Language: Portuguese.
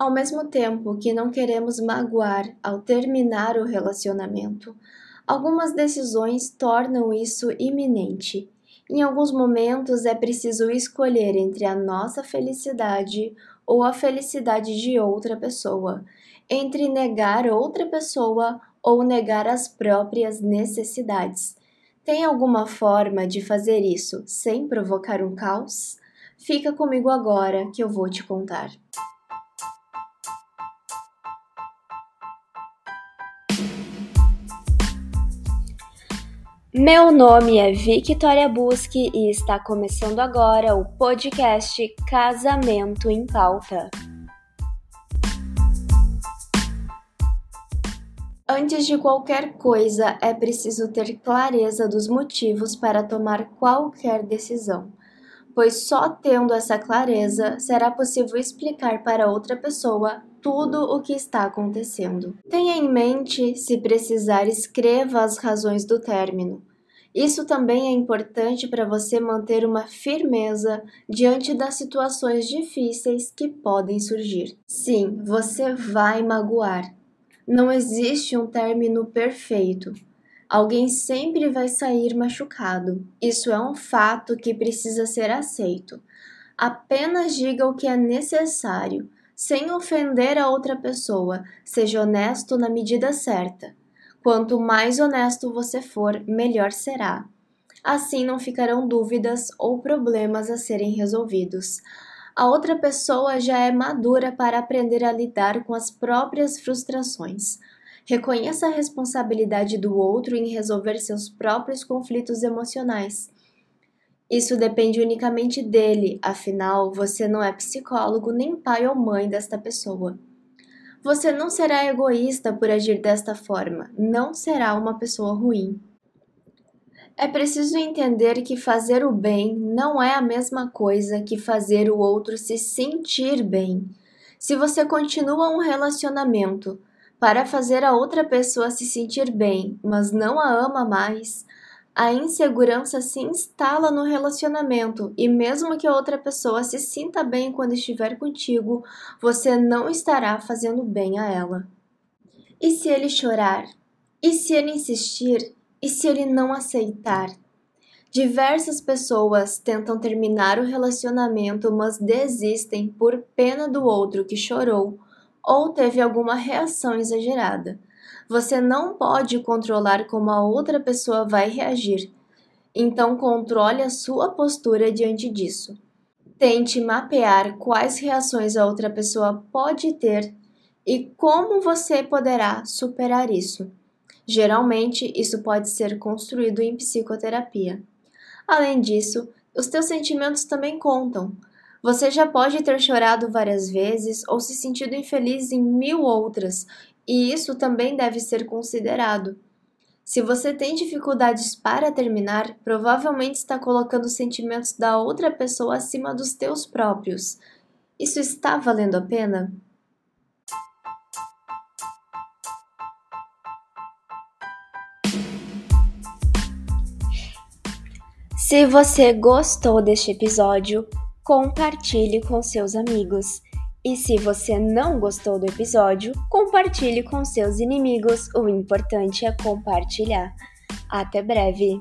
Ao mesmo tempo que não queremos magoar ao terminar o relacionamento, algumas decisões tornam isso iminente. Em alguns momentos é preciso escolher entre a nossa felicidade ou a felicidade de outra pessoa, entre negar outra pessoa ou negar as próprias necessidades. Tem alguma forma de fazer isso sem provocar um caos? Fica comigo agora que eu vou te contar. Meu nome é Victoria Busque e está começando agora o podcast Casamento em Pauta. Antes de qualquer coisa, é preciso ter clareza dos motivos para tomar qualquer decisão, pois só tendo essa clareza será possível explicar para outra pessoa tudo o que está acontecendo. Tenha em mente, se precisar, escreva as razões do término. Isso também é importante para você manter uma firmeza diante das situações difíceis que podem surgir. Sim, você vai magoar. Não existe um término perfeito. Alguém sempre vai sair machucado. Isso é um fato que precisa ser aceito. Apenas diga o que é necessário sem ofender a outra pessoa, seja honesto na medida certa. Quanto mais honesto você for, melhor será. Assim não ficarão dúvidas ou problemas a serem resolvidos. A outra pessoa já é madura para aprender a lidar com as próprias frustrações. Reconheça a responsabilidade do outro em resolver seus próprios conflitos emocionais isso depende unicamente dele, afinal, você não é psicólogo nem pai ou mãe desta pessoa. Você não será egoísta por agir desta forma, não será uma pessoa ruim. É preciso entender que fazer o bem não é a mesma coisa que fazer o outro se sentir bem. Se você continua um relacionamento para fazer a outra pessoa se sentir bem, mas não a ama mais, a insegurança se instala no relacionamento e, mesmo que a outra pessoa se sinta bem quando estiver contigo, você não estará fazendo bem a ela. E se ele chorar? E se ele insistir? E se ele não aceitar? Diversas pessoas tentam terminar o relacionamento, mas desistem por pena do outro que chorou ou teve alguma reação exagerada. Você não pode controlar como a outra pessoa vai reagir, então controle a sua postura diante disso. Tente mapear quais reações a outra pessoa pode ter e como você poderá superar isso. Geralmente, isso pode ser construído em psicoterapia. Além disso, os teus sentimentos também contam. Você já pode ter chorado várias vezes ou se sentido infeliz em mil outras, e isso também deve ser considerado. Se você tem dificuldades para terminar, provavelmente está colocando os sentimentos da outra pessoa acima dos teus próprios. Isso está valendo a pena? Se você gostou deste episódio, compartilhe com seus amigos. E se você não gostou do episódio, compartilhe com seus inimigos. O importante é compartilhar. Até breve!